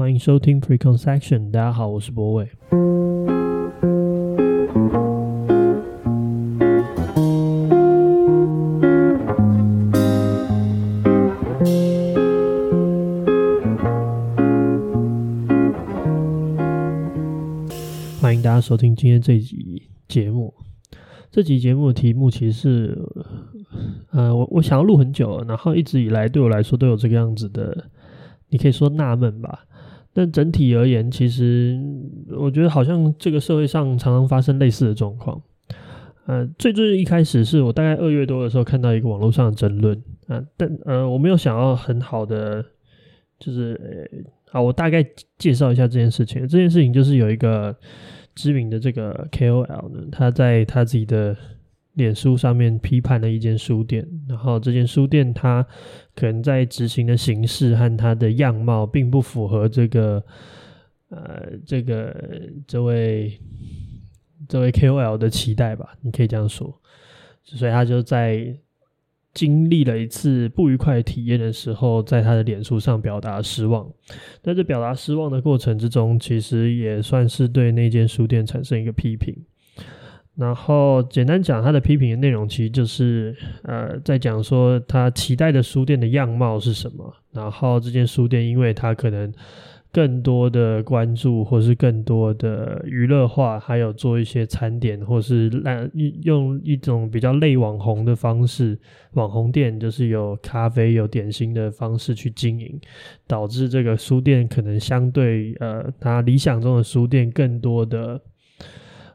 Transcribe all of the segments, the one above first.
欢迎收听 Preconception，大家好，我是博伟。欢迎大家收听今天这集节目。这集节目的题目其实是，呃，我我想要录很久了，然后一直以来对我来说都有这个样子的，你可以说纳闷吧。但整体而言，其实我觉得好像这个社会上常常发生类似的状况。呃，最最一开始是我大概二月多的时候看到一个网络上的争论，啊、但呃我没有想要很好的，就是呃，好，我大概介绍一下这件事情。这件事情就是有一个。知名的这个 KOL 呢，他在他自己的脸书上面批判了一间书店，然后这间书店它可能在执行的形式和它的样貌并不符合这个呃这个这位这位 KOL 的期待吧，你可以这样说，所以他就在。经历了一次不愉快体验的时候，在他的脸书上表达失望。在这表达失望的过程之中，其实也算是对那间书店产生一个批评。然后简单讲，他的批评的内容其实就是，呃，在讲说他期待的书店的样貌是什么。然后这间书店，因为他可能。更多的关注，或是更多的娱乐化，还有做一些餐点，或是让用一种比较类网红的方式，网红店就是有咖啡、有点心的方式去经营，导致这个书店可能相对呃，他理想中的书店更多的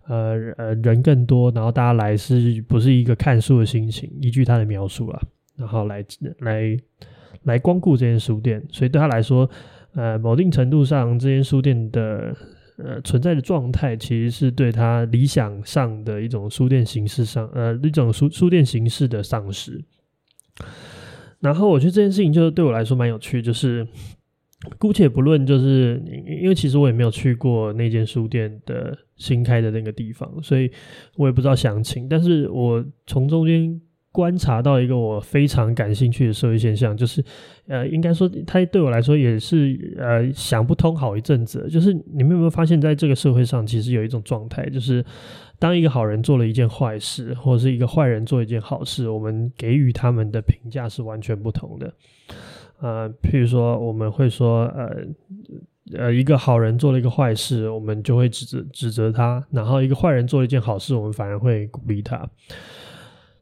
呃呃人更多，然后大家来是不是一个看书的心情？依据他的描述啊，然后来来来光顾这间书店，所以对他来说。呃，某定程度上，这间书店的呃存在的状态，其实是对他理想上的一种书店形式上，呃，一种书书店形式的丧失。然后，我觉得这件事情就对我来说蛮有趣，就是姑且不论，就是因为其实我也没有去过那间书店的新开的那个地方，所以我也不知道详情。但是我从中间。观察到一个我非常感兴趣的社会现象，就是，呃，应该说，它对我来说也是，呃，想不通好一阵子。就是你们有没有发现，在这个社会上，其实有一种状态，就是当一个好人做了一件坏事，或者是一个坏人做一件好事，我们给予他们的评价是完全不同的。呃，譬如说，我们会说，呃，呃，一个好人做了一个坏事，我们就会指责指责他；然后，一个坏人做了一件好事，我们反而会鼓励他。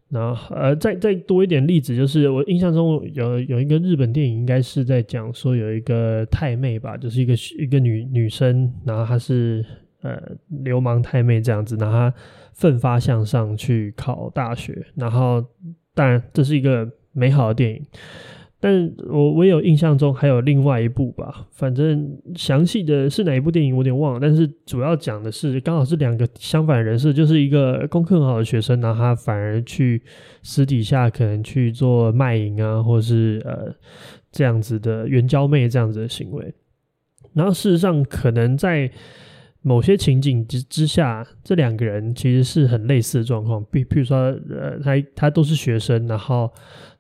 然后，呃，再再多一点例子，就是我印象中有有一个日本电影，应该是在讲说有一个太妹吧，就是一个一个女女生，然后她是呃流氓太妹这样子，然后她奋发向上去考大学，然后当然这是一个美好的电影。但我我有印象中还有另外一部吧，反正详细的是哪一部电影我有点忘了。但是主要讲的是刚好是两个相反人设，就是一个功课很好的学生，然后他反而去私底下可能去做卖淫啊，或是呃这样子的援交妹这样子的行为。然后事实上可能在某些情景之之下，这两个人其实是很类似的状况。比譬如说，呃，他他都是学生，然后。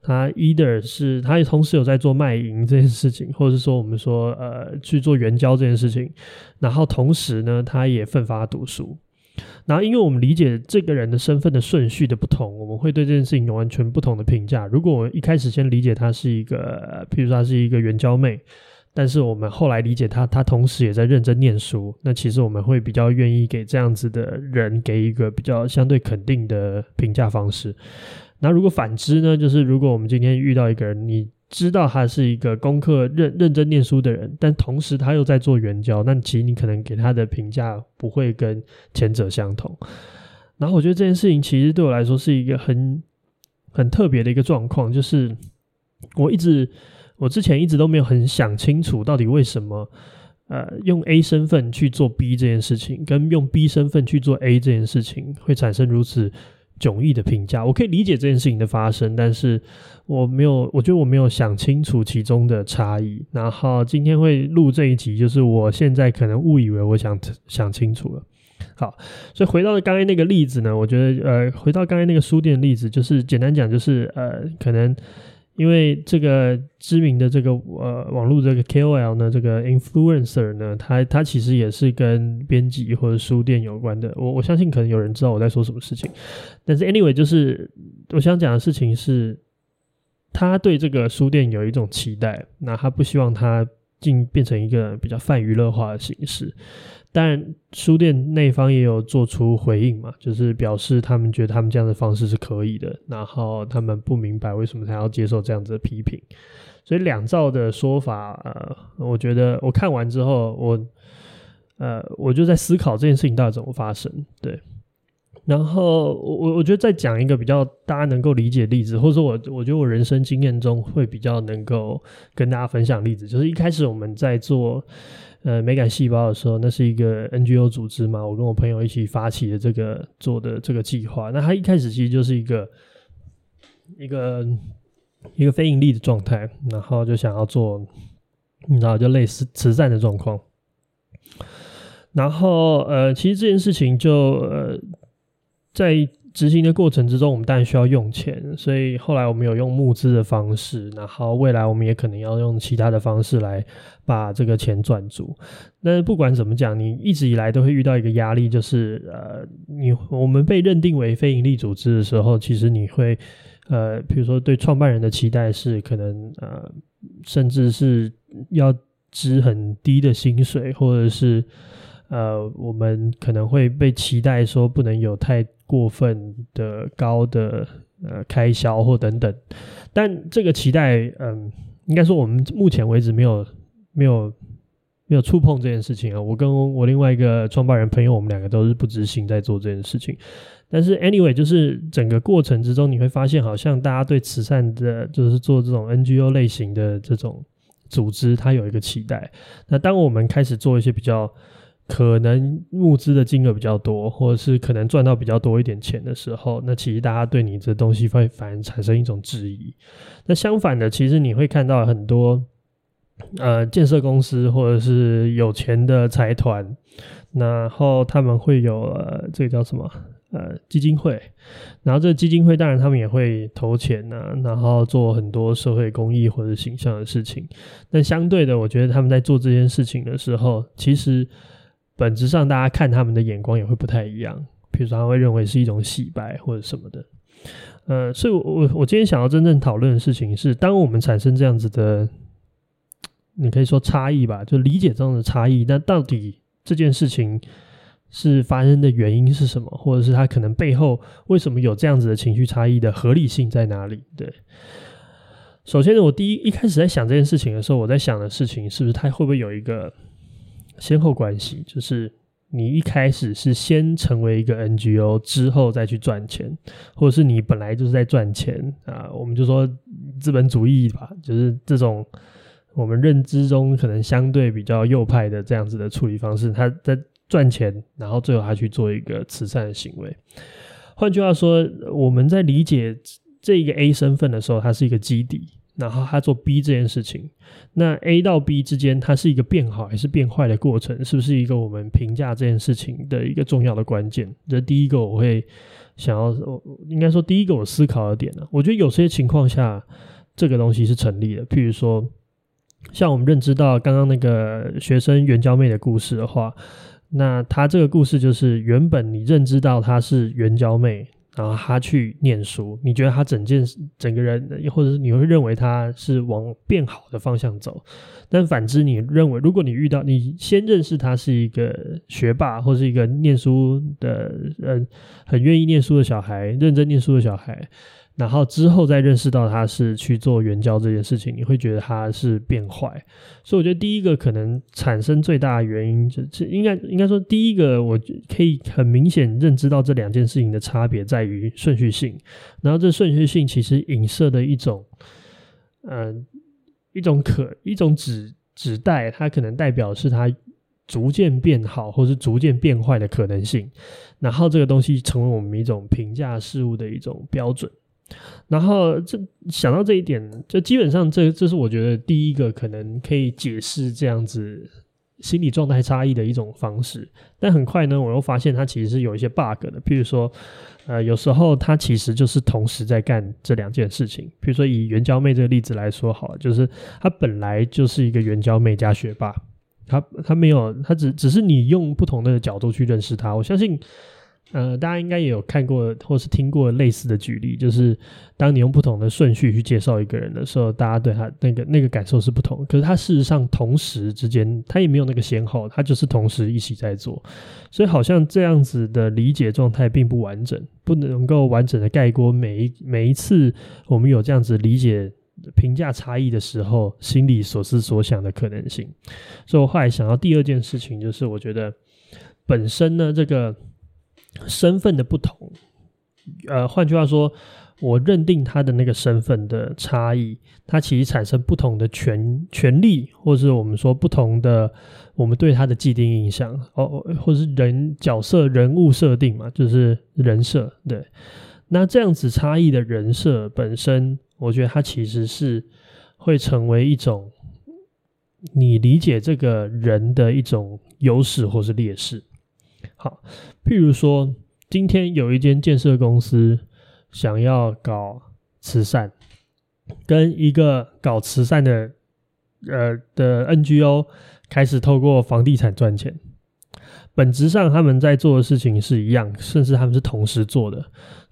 他 either 是他也同时有在做卖淫这件事情，或者是说我们说呃去做援交这件事情，然后同时呢，他也奋发读书。然后因为我们理解这个人的身份的顺序的不同，我们会对这件事情有完全不同的评价。如果我们一开始先理解他是一个，譬如说他是一个援交妹，但是我们后来理解他，他同时也在认真念书，那其实我们会比较愿意给这样子的人给一个比较相对肯定的评价方式。那如果反之呢？就是如果我们今天遇到一个人，你知道他是一个功课认认真念书的人，但同时他又在做援交，那其实你可能给他的评价不会跟前者相同。然后我觉得这件事情其实对我来说是一个很很特别的一个状况，就是我一直我之前一直都没有很想清楚，到底为什么呃用 A 身份去做 B 这件事情，跟用 B 身份去做 A 这件事情会产生如此。迥异的评价，我可以理解这件事情的发生，但是我没有，我觉得我没有想清楚其中的差异。然后今天会录这一集，就是我现在可能误以为我想想清楚了。好，所以回到刚才那个例子呢，我觉得呃，回到刚才那个书店的例子，就是简单讲，就是呃，可能因为这个知名的这个呃网络这个 KOL 呢，这个 influencer 呢，他他其实也是跟编辑或者书店有关的。我我相信可能有人知道我在说什么事情，但是 anyway 就是我想讲的事情是，他对这个书店有一种期待，那他不希望它进变成一个比较泛娱乐化的形式。当然，书店那方也有做出回应嘛，就是表示他们觉得他们这样的方式是可以的，然后他们不明白为什么他要接受这样子的批评，所以两造的说法，呃，我觉得我看完之后，我呃，我就在思考这件事情到底怎么发生，对，然后我我觉得再讲一个比较大家能够理解的例子，或者说我我觉得我人生经验中会比较能够跟大家分享例子，就是一开始我们在做。呃，美感细胞的时候，那是一个 NGO 组织嘛，我跟我朋友一起发起的这个做的这个计划。那它一开始其实就是一个一个一个非盈利的状态，然后就想要做，然后就类似慈善的状况。然后呃，其实这件事情就呃在。执行的过程之中，我们当然需要用钱，所以后来我们有用募资的方式，然后未来我们也可能要用其他的方式来把这个钱赚足。但是不管怎么讲，你一直以来都会遇到一个压力，就是呃，你我们被认定为非营利组织的时候，其实你会呃，比如说对创办人的期待是可能呃，甚至是要支很低的薪水，或者是呃，我们可能会被期待说不能有太。过分的高的呃开销或等等，但这个期待，嗯，应该说我们目前为止没有没有没有触碰这件事情啊。我跟我另外一个创办人朋友，我们两个都是不执行在做这件事情。但是 anyway，就是整个过程之中，你会发现好像大家对慈善的，就是做这种 NGO 类型的这种组织，它有一个期待。那当我们开始做一些比较。可能募资的金额比较多，或者是可能赚到比较多一点钱的时候，那其实大家对你这东西会反而产生一种质疑。那相反的，其实你会看到很多呃建设公司或者是有钱的财团，然后他们会有呃这个叫什么呃基金会，然后这个基金会当然他们也会投钱呐、啊，然后做很多社会公益或者形象的事情。但相对的，我觉得他们在做这件事情的时候，其实。本质上，大家看他们的眼光也会不太一样。比如说，他会认为是一种洗白或者什么的。呃，所以我，我我今天想要真正讨论的事情是，当我们产生这样子的，你可以说差异吧，就理解这样的差异。那到底这件事情是发生的原因是什么，或者是他可能背后为什么有这样子的情绪差异的合理性在哪里？对。首先呢，我第一一开始在想这件事情的时候，我在想的事情是不是他会不会有一个。先后关系就是，你一开始是先成为一个 NGO，之后再去赚钱，或者是你本来就是在赚钱啊，我们就说资本主义吧，就是这种我们认知中可能相对比较右派的这样子的处理方式，他在赚钱，然后最后他去做一个慈善的行为。换句话说，我们在理解这个 A 身份的时候，它是一个基底。然后他做 B 这件事情，那 A 到 B 之间，它是一个变好还是变坏的过程？是不是一个我们评价这件事情的一个重要的关键？这第一个我会想要，应该说第一个我思考的点呢，我觉得有些情况下这个东西是成立的。譬如说，像我们认知到刚刚那个学生援交妹的故事的话，那他这个故事就是原本你认知到他是援交妹。然后他去念书，你觉得他整件整个人，或者是你会认为他是往变好的方向走，但反之，你认为如果你遇到你先认识他是一个学霸，或是一个念书的，呃，很愿意念书的小孩，认真念书的小孩。然后之后再认识到他是去做援交这件事情，你会觉得他是变坏。所以我觉得第一个可能产生最大的原因，就是应该应该说第一个，我可以很明显认知到这两件事情的差别在于顺序性。然后这顺序性其实影射的一种，嗯、一种可一种指指代，它可能代表是它逐渐变好，或是逐渐变坏的可能性。然后这个东西成为我们一种评价事物的一种标准。然后这想到这一点，就基本上这这是我觉得第一个可能可以解释这样子心理状态差异的一种方式。但很快呢，我又发现它其实是有一些 bug 的。譬如说，呃，有时候它其实就是同时在干这两件事情。譬如说，以援交妹这个例子来说，好了，就是他本来就是一个援交妹加学霸，他他没有，他只只是你用不同的角度去认识他。我相信。呃，大家应该也有看过或是听过类似的举例，就是当你用不同的顺序去介绍一个人的时候，大家对他那个那个感受是不同。可是他事实上同时之间，他也没有那个先后，他就是同时一起在做，所以好像这样子的理解状态并不完整，不能够完整的概括每一每一次我们有这样子理解评价差异的时候，心里所思所想的可能性。所以我后来想到第二件事情，就是我觉得本身呢这个。身份的不同，呃，换句话说，我认定他的那个身份的差异，它其实产生不同的权权利，或是我们说不同的我们对他的既定印象，哦，或是人角色人物设定嘛，就是人设。对，那这样子差异的人设本身，我觉得它其实是会成为一种你理解这个人的一种优势或是劣势。好，譬如说，今天有一间建设公司想要搞慈善，跟一个搞慈善的呃的 NGO 开始透过房地产赚钱，本质上他们在做的事情是一样，甚至他们是同时做的。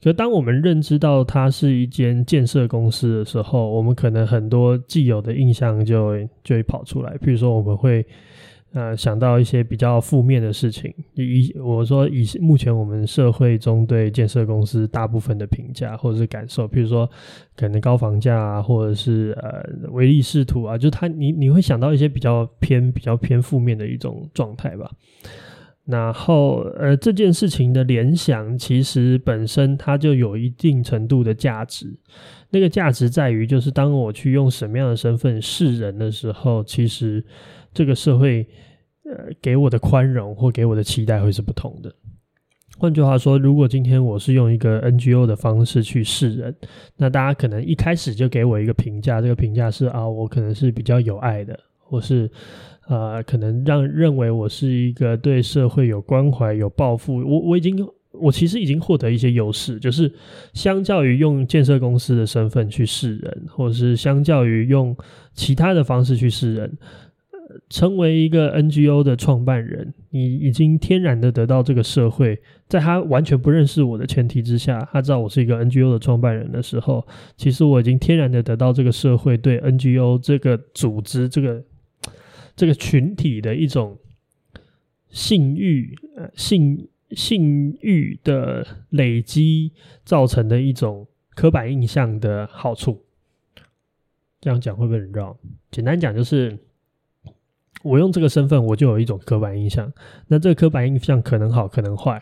可当我们认知到它是一间建设公司的时候，我们可能很多既有的印象就就会跑出来，譬如说我们会。呃，想到一些比较负面的事情，以我说以目前我们社会中对建设公司大部分的评价或者是感受，譬如说可能高房价啊，或者是呃唯利是图啊，就他你你会想到一些比较偏比较偏负面的一种状态吧。然后呃这件事情的联想，其实本身它就有一定程度的价值，那个价值在于就是当我去用什么样的身份示人的时候，其实。这个社会，呃，给我的宽容或给我的期待会是不同的。换句话说，如果今天我是用一个 NGO 的方式去示人，那大家可能一开始就给我一个评价，这个评价是啊，我可能是比较有爱的，或是呃，可能让认为我是一个对社会有关怀、有抱负。我我已经，我其实已经获得一些优势，就是相较于用建设公司的身份去示人，或者是相较于用其他的方式去示人。成为一个 NGO 的创办人，你已经天然的得到这个社会，在他完全不认识我的前提之下，他知道我是一个 NGO 的创办人的时候，其实我已经天然的得到这个社会对 NGO 这个组织、这个这个群体的一种信誉、信信誉的累积造成的一种刻板印象的好处。这样讲会不会很绕？简单讲就是。我用这个身份，我就有一种刻板印象。那这个刻板印象可能好，可能坏。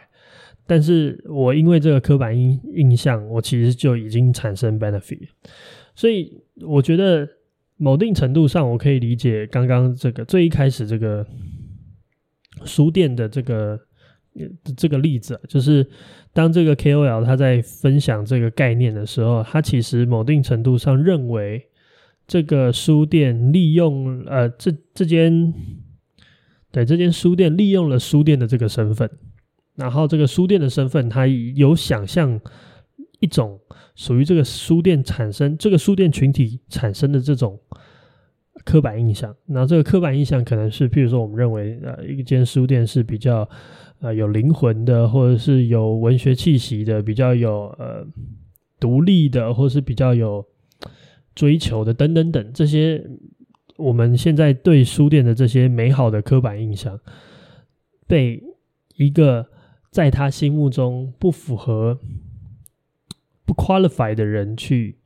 但是我因为这个刻板印印象，我其实就已经产生 benefit。所以我觉得某定程度上，我可以理解刚刚这个最一开始这个书店的这个这个例子，就是当这个 KOL 他在分享这个概念的时候，他其实某定程度上认为。这个书店利用呃，这这间对这间书店利用了书店的这个身份，然后这个书店的身份，它有想象一种属于这个书店产生这个书店群体产生的这种刻板印象。那这个刻板印象可能是，譬如说，我们认为呃，一间书店是比较呃有灵魂的，或者是有文学气息的，比较有呃独立的，或是比较有。追求的等等等这些，我们现在对书店的这些美好的刻板印象，被一个在他心目中不符合、不 qualify 的人去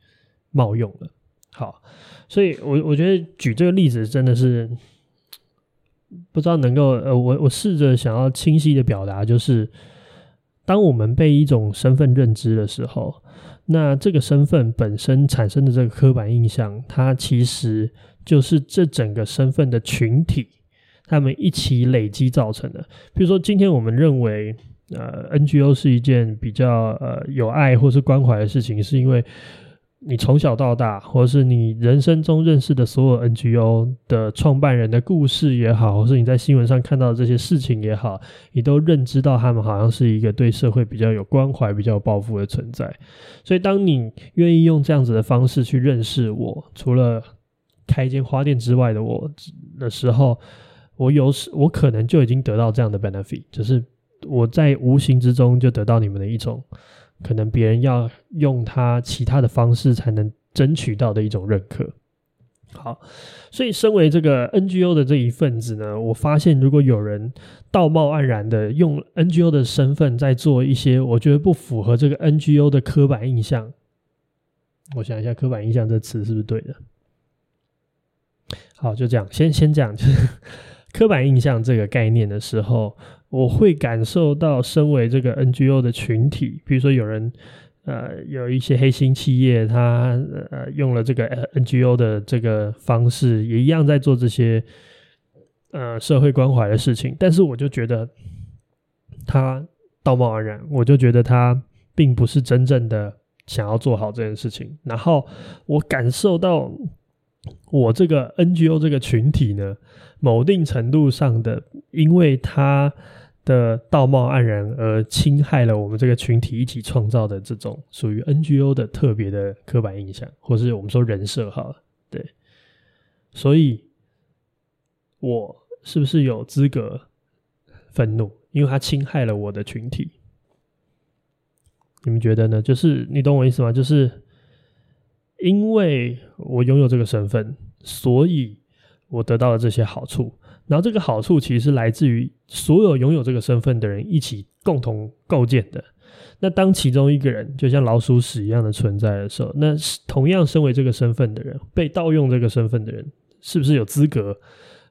冒用了。好，所以我我觉得举这个例子真的是不知道能够呃，我我试着想要清晰的表达，就是当我们被一种身份认知的时候。那这个身份本身产生的这个刻板印象，它其实就是这整个身份的群体，他们一起累积造成的。比如说，今天我们认为，呃，NGO 是一件比较呃有爱或是关怀的事情，是因为你从小到大，或是你人生中认识的所有 NGO 的创办人的故事也好，或是你在新闻上看到的这些事情也好，你都认知到他们好像是一个对社会比较有关怀、比较有抱负的存在。所以，当你愿意用这样子的方式去认识我，除了开一间花店之外的我的时候，我有时我可能就已经得到这样的 benefit，就是我在无形之中就得到你们的一种。可能别人要用他其他的方式才能争取到的一种认可。好，所以身为这个 NGO 的这一份子呢，我发现如果有人道貌岸然的用 NGO 的身份在做一些我觉得不符合这个 NGO 的刻板印象，我想一下，刻板印象这词是不是对的？好，就这样，先先讲，就是 刻板印象这个概念的时候。我会感受到，身为这个 NGO 的群体，比如说有人，呃，有一些黑心企业，他呃用了这个 NGO 的这个方式，也一样在做这些呃社会关怀的事情。但是我就觉得他道貌岸然，我就觉得他并不是真正的想要做好这件事情。然后我感受到，我这个 NGO 这个群体呢，某定程度上的，因为他。的道貌岸然而侵害了我们这个群体一起创造的这种属于 NGO 的特别的刻板印象，或是我们说人设好了，对，所以我是不是有资格愤怒？因为他侵害了我的群体，你们觉得呢？就是你懂我意思吗？就是因为我拥有这个身份，所以我得到了这些好处。然后这个好处其实来自于所有拥有这个身份的人一起共同构建的。那当其中一个人就像老鼠屎一样的存在的时候，那同样身为这个身份的人，被盗用这个身份的人，是不是有资格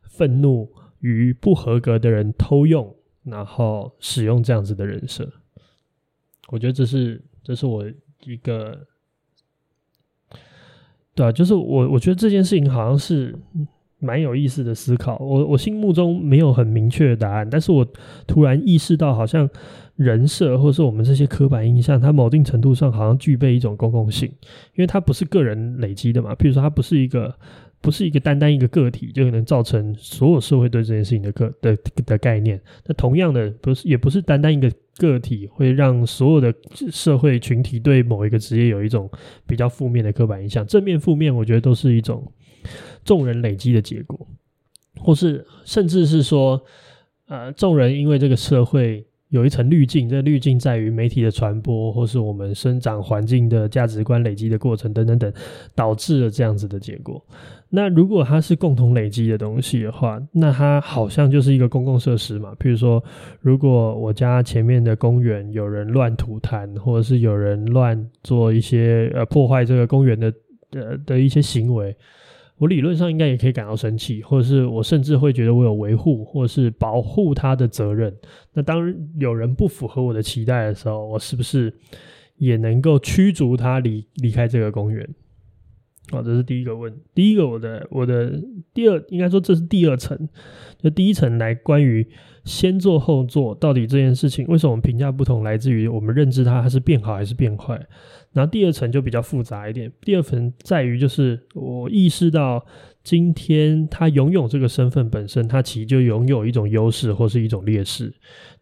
愤怒于不合格的人偷用，然后使用这样子的人设？我觉得这是这是我一个，对啊，就是我我觉得这件事情好像是。蛮有意思的思考，我我心目中没有很明确的答案，但是我突然意识到，好像人设或是我们这些刻板印象，它某定程度上好像具备一种公共性，因为它不是个人累积的嘛，譬如说它不是一个不是一个单单一个个体就可能造成所有社会对这件事情的个的的概念，那同样的不是也不是单单一个个体会让所有的社会群体对某一个职业有一种比较负面的刻板印象，正面负面我觉得都是一种。众人累积的结果，或是甚至是说，呃，众人因为这个社会有一层滤镜，这滤镜在于媒体的传播，或是我们生长环境的价值观累积的过程等等等，导致了这样子的结果。那如果它是共同累积的东西的话，那它好像就是一个公共设施嘛。譬如说，如果我家前面的公园有人乱吐痰，或者是有人乱做一些呃破坏这个公园的呃的一些行为。我理论上应该也可以感到生气，或者是我甚至会觉得我有维护或者是保护他的责任。那当有人不符合我的期待的时候，我是不是也能够驱逐他离离开这个公园？好，这是第一个问。第一个，我的我的第二，应该说这是第二层，就第一层来关于先做后做，到底这件事情为什么评价不同，来自于我们认知它，它是变好还是变坏。然后第二层就比较复杂一点。第二层在于，就是我意识到，今天他拥有这个身份本身，他其实就拥有一种优势或是一种劣势。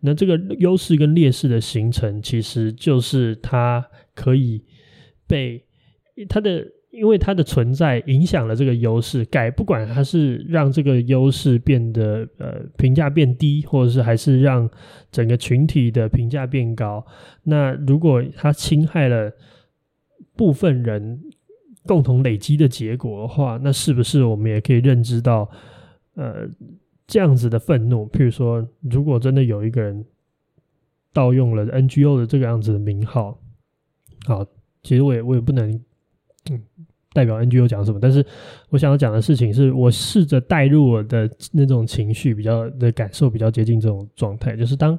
那这个优势跟劣势的形成，其实就是他可以被他的，因为他的存在影响了这个优势，改不管他是让这个优势变得呃评价变低，或者是还是让整个群体的评价变高。那如果他侵害了。部分人共同累积的结果的话，那是不是我们也可以认知到，呃，这样子的愤怒？譬如说，如果真的有一个人盗用了 NGO 的这个样子的名号，好，其实我也我也不能嗯代表 NGO 讲什么，但是我想要讲的事情是我试着带入我的那种情绪，比较的感受比较接近这种状态，就是当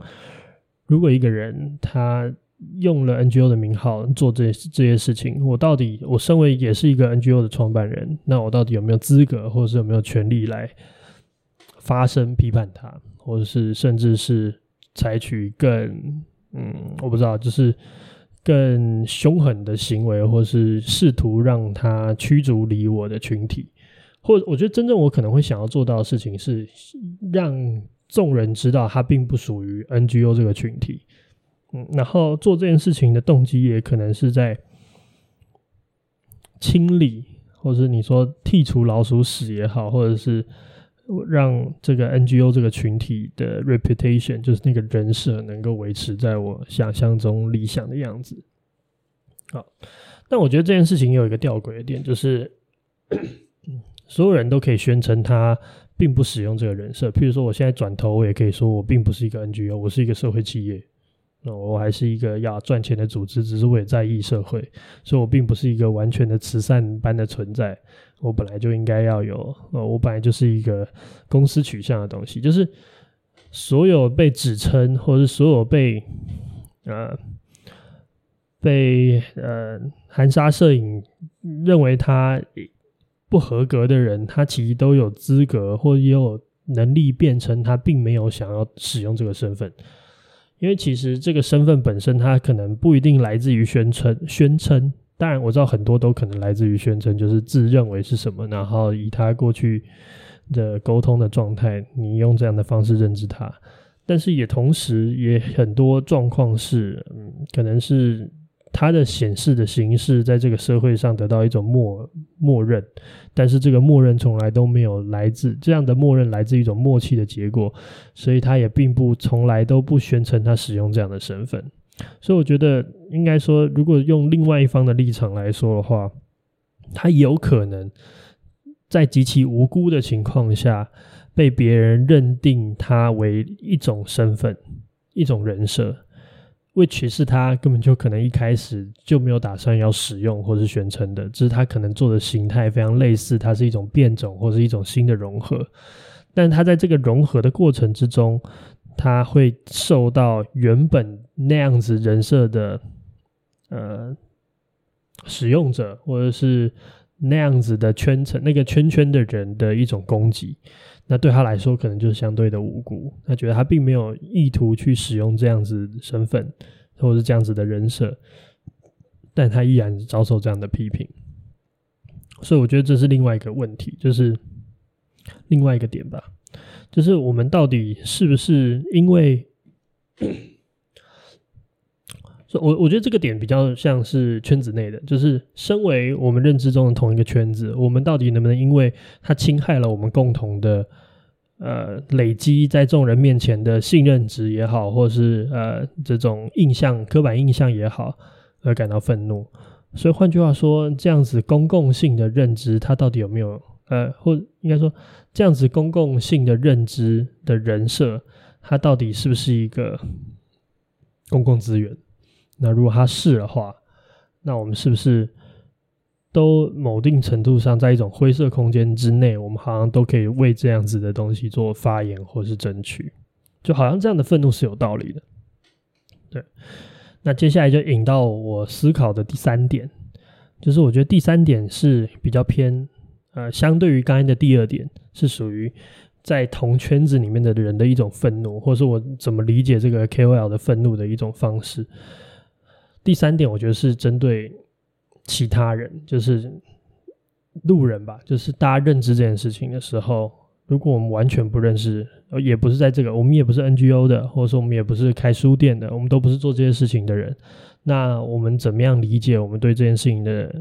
如果一个人他。用了 NGO 的名号做这这些事情，我到底我身为也是一个 NGO 的创办人，那我到底有没有资格，或者是有没有权利来发声批判他，或者是甚至是采取更嗯，我不知道，就是更凶狠的行为，或是试图让他驱逐离我的群体，或我觉得真正我可能会想要做到的事情是让众人知道他并不属于 NGO 这个群体。嗯，然后做这件事情的动机也可能是在清理，或者是你说剔除老鼠屎也好，或者是。让这个 NGO 这个群体的 reputation，就是那个人设，能够维持在我想象中理想的样子。好，但我觉得这件事情有一个吊诡的点，就是 所有人都可以宣称他并不使用这个人设。譬如说，我现在转头，我也可以说我并不是一个 NGO，我是一个社会企业。那我还是一个要赚钱的组织，只是我也在意社会，所以我并不是一个完全的慈善般的存在。我本来就应该要有，呃，我本来就是一个公司取向的东西，就是所有被指称或者是所有被呃被呃含沙射影认为他不合格的人，他其实都有资格或也有能力变成他并没有想要使用这个身份。因为其实这个身份本身，它可能不一定来自于宣称。宣称，当然我知道很多都可能来自于宣称，就是自认为是什么，然后以他过去的沟通的状态，你用这样的方式认知他。但是也同时也很多状况是，嗯，可能是。它的显示的形式在这个社会上得到一种默默认，但是这个默认从来都没有来自这样的默认来自一种默契的结果，所以他也并不从来都不宣称他使用这样的身份。所以我觉得应该说，如果用另外一方的立场来说的话，他有可能在极其无辜的情况下被别人认定他为一种身份、一种人设。Which 是他根本就可能一开始就没有打算要使用或是宣称的，只是他可能做的形态非常类似，它是一种变种或是一种新的融合。但他在这个融合的过程之中，他会受到原本那样子人设的呃使用者或者是那样子的圈层那个圈圈的人的一种攻击。那对他来说，可能就是相对的无辜。他觉得他并没有意图去使用这样子身份，或者是这样子的人设，但他依然遭受这样的批评。所以，我觉得这是另外一个问题，就是另外一个点吧，就是我们到底是不是因为，我我觉得这个点比较像是圈子内的，就是身为我们认知中的同一个圈子，我们到底能不能因为他侵害了我们共同的。呃，累积在众人面前的信任值也好，或是呃这种印象、刻板印象也好，而感到愤怒。所以换句话说，这样子公共性的认知，它到底有没有呃，或应该说这样子公共性的认知的人设，它到底是不是一个公共资源？那如果它是的话，那我们是不是？都某定程度上，在一种灰色空间之内，我们好像都可以为这样子的东西做发言或是争取，就好像这样的愤怒是有道理的。对，那接下来就引到我思考的第三点，就是我觉得第三点是比较偏，呃，相对于刚才的第二点，是属于在同圈子里面的人的一种愤怒，或是我怎么理解这个 KOL 的愤怒的一种方式。第三点，我觉得是针对。其他人就是路人吧，就是大家认知这件事情的时候，如果我们完全不认识，也不是在这个，我们也不是 NGO 的，或者说我们也不是开书店的，我们都不是做这些事情的人，那我们怎么样理解我们对这件事情的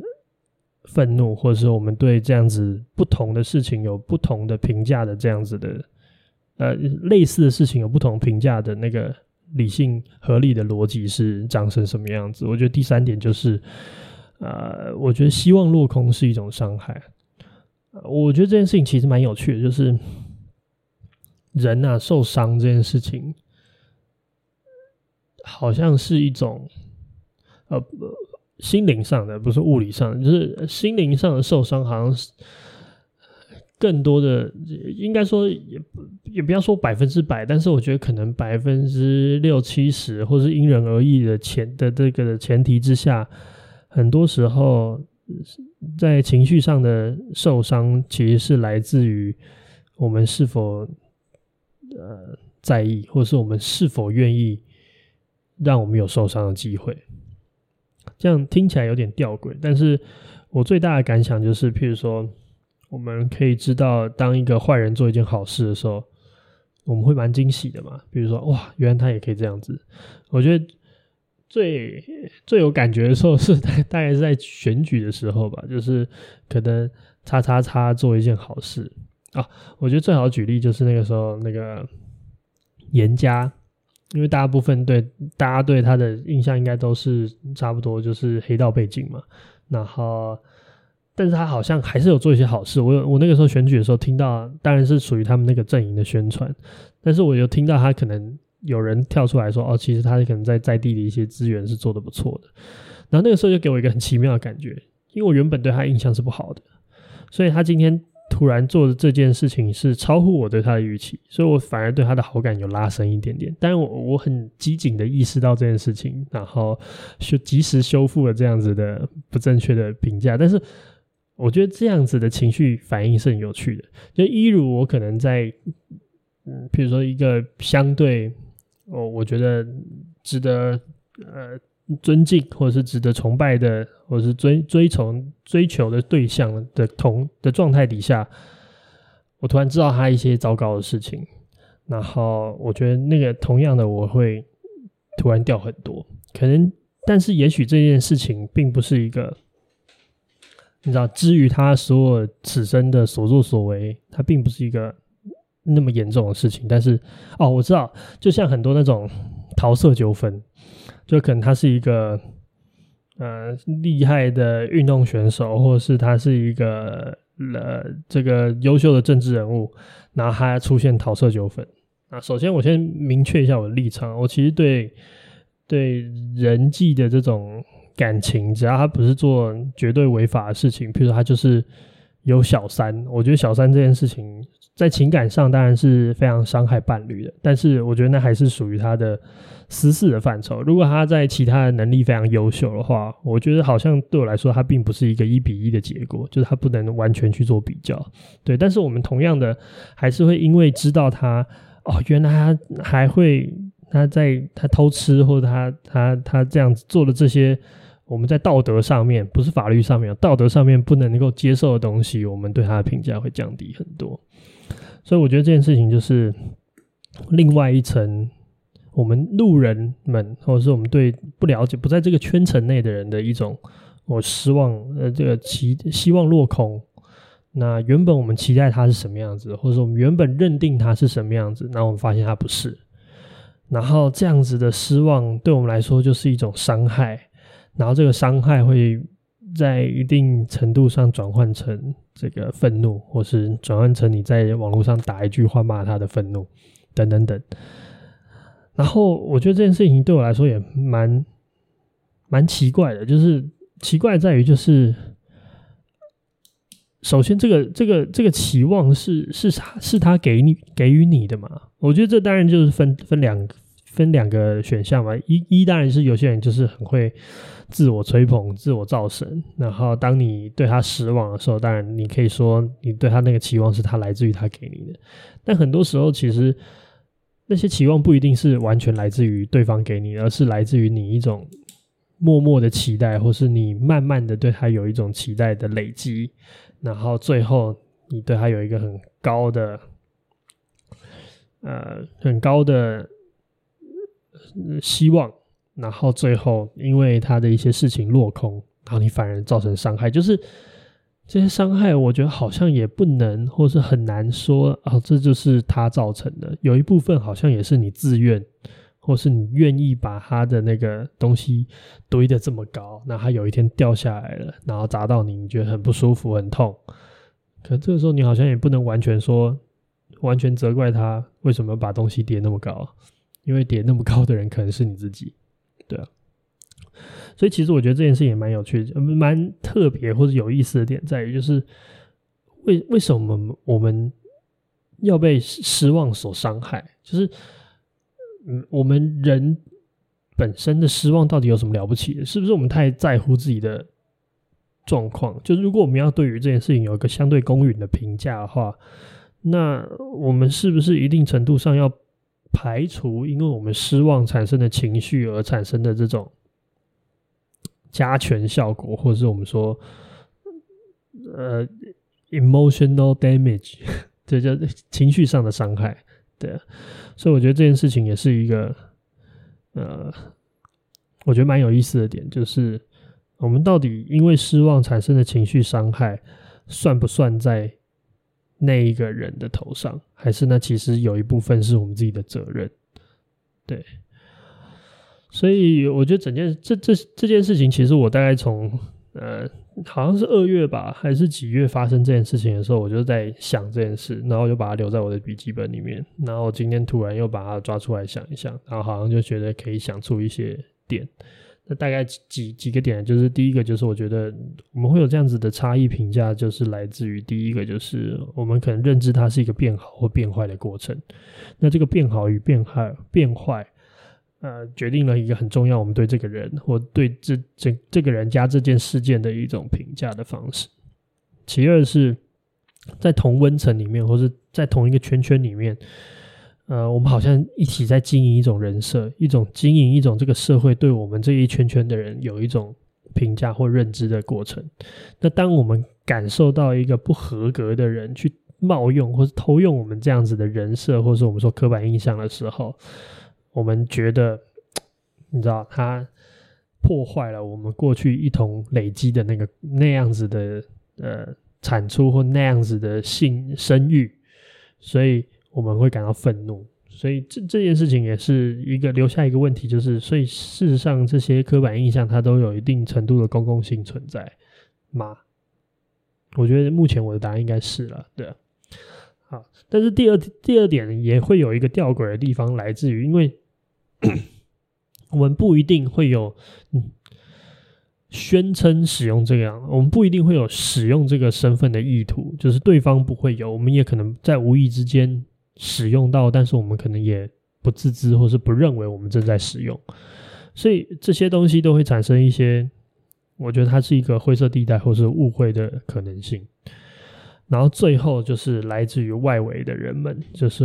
愤怒，或者是我们对这样子不同的事情有不同的评价的这样子的，呃，类似的事情有不同评价的那个理性合理的逻辑是长成什么样子？我觉得第三点就是。呃，我觉得希望落空是一种伤害。我觉得这件事情其实蛮有趣的，就是人啊受伤这件事情，好像是一种呃心灵上的，不是物理上的，就是心灵上的受伤，好像是更多的，应该说也不也不要说百分之百，但是我觉得可能百分之六七十，或是因人而异的前的这个的前提之下。很多时候，在情绪上的受伤，其实是来自于我们是否呃在意，或是我们是否愿意让我们有受伤的机会。这样听起来有点吊诡，但是我最大的感想就是，譬如说，我们可以知道，当一个坏人做一件好事的时候，我们会蛮惊喜的嘛。比如说，哇，原来他也可以这样子。我觉得最最有感觉的时候是大大概是在选举的时候吧，就是可能叉叉叉做一件好事啊。我觉得最好举例就是那个时候那个颜家。因为大部分对大家对他的印象应该都是差不多，就是黑道背景嘛。然后，但是他好像还是有做一些好事。我有我那个时候选举的时候听到，当然是属于他们那个阵营的宣传。但是我又听到他可能有人跳出来说：“哦，其实他可能在在地的一些资源是做得不错的。”然后那个时候就给我一个很奇妙的感觉，因为我原本对他印象是不好的，所以他今天。突然做的这件事情是超乎我对他的预期，所以我反而对他的好感有拉升一点点。但是我我很机警的意识到这件事情，然后修及时修复了这样子的不正确的评价。但是我觉得这样子的情绪反应是很有趣的。就一如我可能在嗯，比如说一个相对我我觉得值得呃。尊敬或者是值得崇拜的，或者是追追从追求的对象的同的状态底下，我突然知道他一些糟糕的事情，然后我觉得那个同样的我会突然掉很多，可能，但是也许这件事情并不是一个，你知道，至于他所有此生的所作所为，他并不是一个那么严重的事情，但是哦，我知道，就像很多那种桃色纠纷。就可能他是一个呃厉害的运动选手，或者是他是一个呃这个优秀的政治人物，然后他出现桃色纠纷。那首先我先明确一下我的立场，我其实对对人际的这种感情，只要他不是做绝对违法的事情，譬如说他就是有小三，我觉得小三这件事情在情感上当然是非常伤害伴侣的，但是我觉得那还是属于他的。私事的范畴，如果他在其他的能力非常优秀的话，我觉得好像对我来说，他并不是一个一比一的结果，就是他不能完全去做比较。对，但是我们同样的还是会因为知道他哦，原来他还会他在他偷吃或者他他他这样子做的这些，我们在道德上面不是法律上面，道德上面不能够接受的东西，我们对他的评价会降低很多。所以我觉得这件事情就是另外一层。我们路人们，或者是我们对不了解、不在这个圈层内的人的一种，我失望，呃，这个期希望落空。那原本我们期待他是什么样子，或者说我们原本认定他是什么样子，那我们发现他不是。然后这样子的失望对我们来说就是一种伤害，然后这个伤害会在一定程度上转换成这个愤怒，或是转换成你在网络上打一句话骂他的愤怒，等等等。然后我觉得这件事情对我来说也蛮蛮奇怪的，就是奇怪在于就是，首先这个这个这个期望是是他是他给你给予你的嘛？我觉得这当然就是分分两分两个选项嘛。一一当然是有些人就是很会自我吹捧、自我造神，然后当你对他失望的时候，当然你可以说你对他那个期望是他来自于他给你的，但很多时候其实。那些期望不一定是完全来自于对方给你，而是来自于你一种默默的期待，或是你慢慢的对他有一种期待的累积，然后最后你对他有一个很高的，呃，很高的希望，然后最后因为他的一些事情落空，然后你反而造成伤害，就是。这些伤害，我觉得好像也不能，或是很难说啊，这就是他造成的。有一部分好像也是你自愿，或是你愿意把他的那个东西堆得这么高，那他有一天掉下来了，然后砸到你，你觉得很不舒服、很痛。可这个时候，你好像也不能完全说，完全责怪他为什么把东西叠那么高，因为叠那么高的人可能是你自己，对啊。所以其实我觉得这件事也蛮有趣的，蛮特别或者有意思的点在于，就是为为什么我们要被失望所伤害？就是嗯，我们人本身的失望到底有什么了不起的？是不是我们太在乎自己的状况？就是如果我们要对于这件事情有一个相对公允的评价的话，那我们是不是一定程度上要排除因为我们失望产生的情绪而产生的这种？加权效果，或者是我们说呃 emotional damage，这叫情绪上的伤害。对，所以我觉得这件事情也是一个呃，我觉得蛮有意思的点，就是我们到底因为失望产生的情绪伤害，算不算在那一个人的头上，还是那其实有一部分是我们自己的责任？对。所以我觉得整件这这这件事情，其实我大概从呃好像是二月吧，还是几月发生这件事情的时候，我就在想这件事，然后就把它留在我的笔记本里面。然后今天突然又把它抓出来想一想，然后好像就觉得可以想出一些点。那大概几几个点，就是第一个就是我觉得我们会有这样子的差异评价，就是来自于第一个就是我们可能认知它是一个变好或变坏的过程。那这个变好与变坏变坏。呃，决定了一个很重要，我们对这个人或对这这这个人加这件事件的一种评价的方式。其二是，在同温层里面，或者在同一个圈圈里面，呃，我们好像一起在经营一种人设，一种经营一种这个社会对我们这一圈圈的人有一种评价或认知的过程。那当我们感受到一个不合格的人去冒用或是偷用我们这样子的人设，或是我们说刻板印象的时候，我们觉得，你知道，他破坏了我们过去一同累积的那个那样子的呃产出或那样子的性声誉，所以我们会感到愤怒。所以这这件事情也是一个留下一个问题，就是所以事实上这些刻板印象它都有一定程度的公共性存在吗？我觉得目前我的答案应该是了，对。好，但是第二第二点也会有一个吊诡的地方，来自于因为。我们不一定会有宣称使用这个样，我们不一定会有使用这个身份的意图，就是对方不会有，我们也可能在无意之间使用到，但是我们可能也不自知，或是不认为我们正在使用，所以这些东西都会产生一些，我觉得它是一个灰色地带或是误会的可能性。然后最后就是来自于外围的人们，就是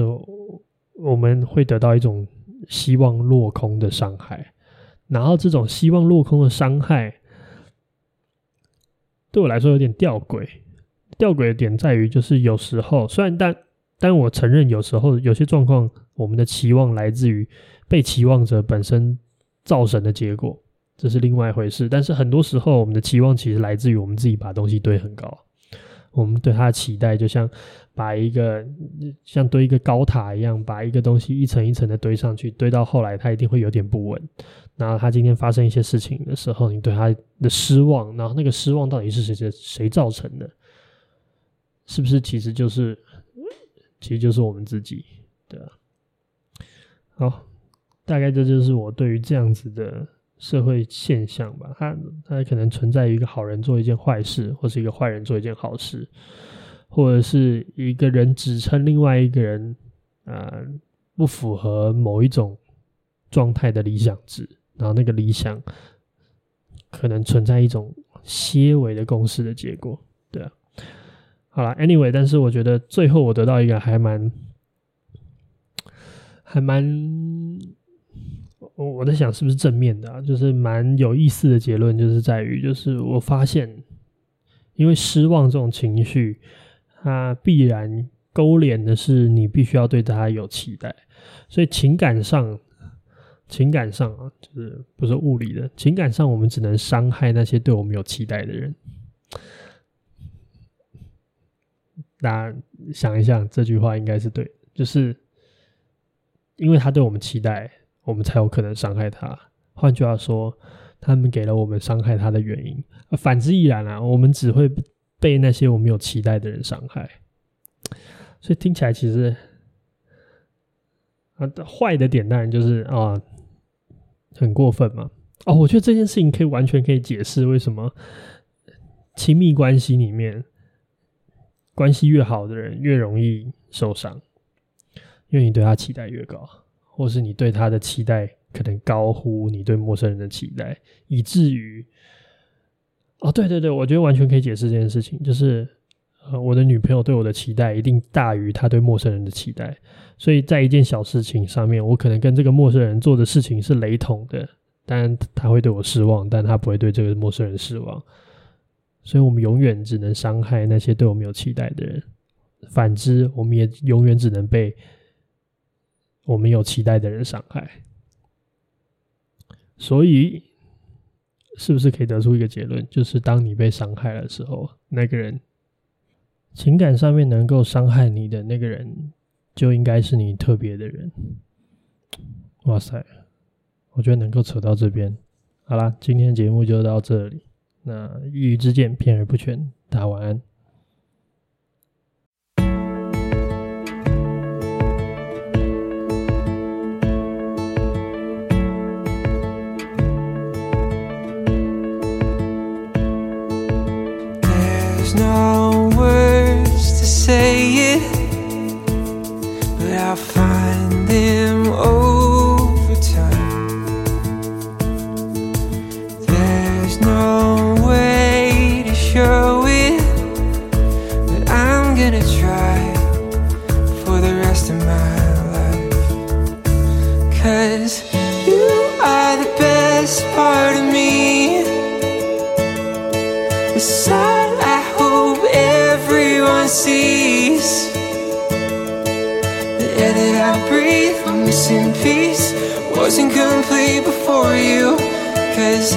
我们会得到一种。希望落空的伤害，然后这种希望落空的伤害，对我来说有点吊诡。吊诡的点在于，就是有时候虽然但但我承认，有时候有些状况，我们的期望来自于被期望者本身造成的结果，这是另外一回事。但是很多时候，我们的期望其实来自于我们自己把东西堆很高。我们对他的期待，就像把一个像堆一个高塔一样，把一个东西一层一层的堆上去，堆到后来，它一定会有点不稳。然后他今天发生一些事情的时候，你对他的失望，然后那个失望到底是谁谁造成的？是不是其实就是其实就是我们自己？对啊。好，大概这就是我对于这样子的。社会现象吧，它它可能存在于一个好人做一件坏事，或是一个坏人做一件好事，或者是一个人指称另外一个人，呃，不符合某一种状态的理想值，然后那个理想可能存在一种些微的共识的结果，好了，anyway，但是我觉得最后我得到一个还蛮还蛮。我我在想是不是正面的啊，就是蛮有意思的结论，就是在于，就是我发现，因为失望这种情绪，它必然勾连的是你必须要对它有期待，所以情感上，情感上啊，就是不是物理的，情感上我们只能伤害那些对我们有期待的人。大家想一想，这句话应该是对，就是因为他对我们期待。我们才有可能伤害他。换句话说，他们给了我们伤害他的原因。反之亦然啊，我们只会被那些我们有期待的人伤害。所以听起来其实啊，坏的点当然就是啊，很过分嘛。哦，我觉得这件事情可以完全可以解释为什么亲密关系里面关系越好的人越容易受伤，因为你对他期待越高。或是你对他的期待可能高乎你对陌生人的期待，以至于，哦，对对对，我觉得完全可以解释这件事情，就是，呃，我的女朋友对我的期待一定大于她对陌生人的期待，所以在一件小事情上面，我可能跟这个陌生人做的事情是雷同的，当然他会对我失望，但他不会对这个陌生人失望。所以我们永远只能伤害那些对我们有期待的人，反之，我们也永远只能被我们有期待的人伤害。所以，是不是可以得出一个结论，就是当你被伤害的时候，那个人情感上面能够伤害你的那个人，就应该是你特别的人。哇塞，我觉得能够扯到这边，好啦，今天节目就到这里。那一语之见，偏而不全。大家晚安。missing piece wasn't complete before you. Cause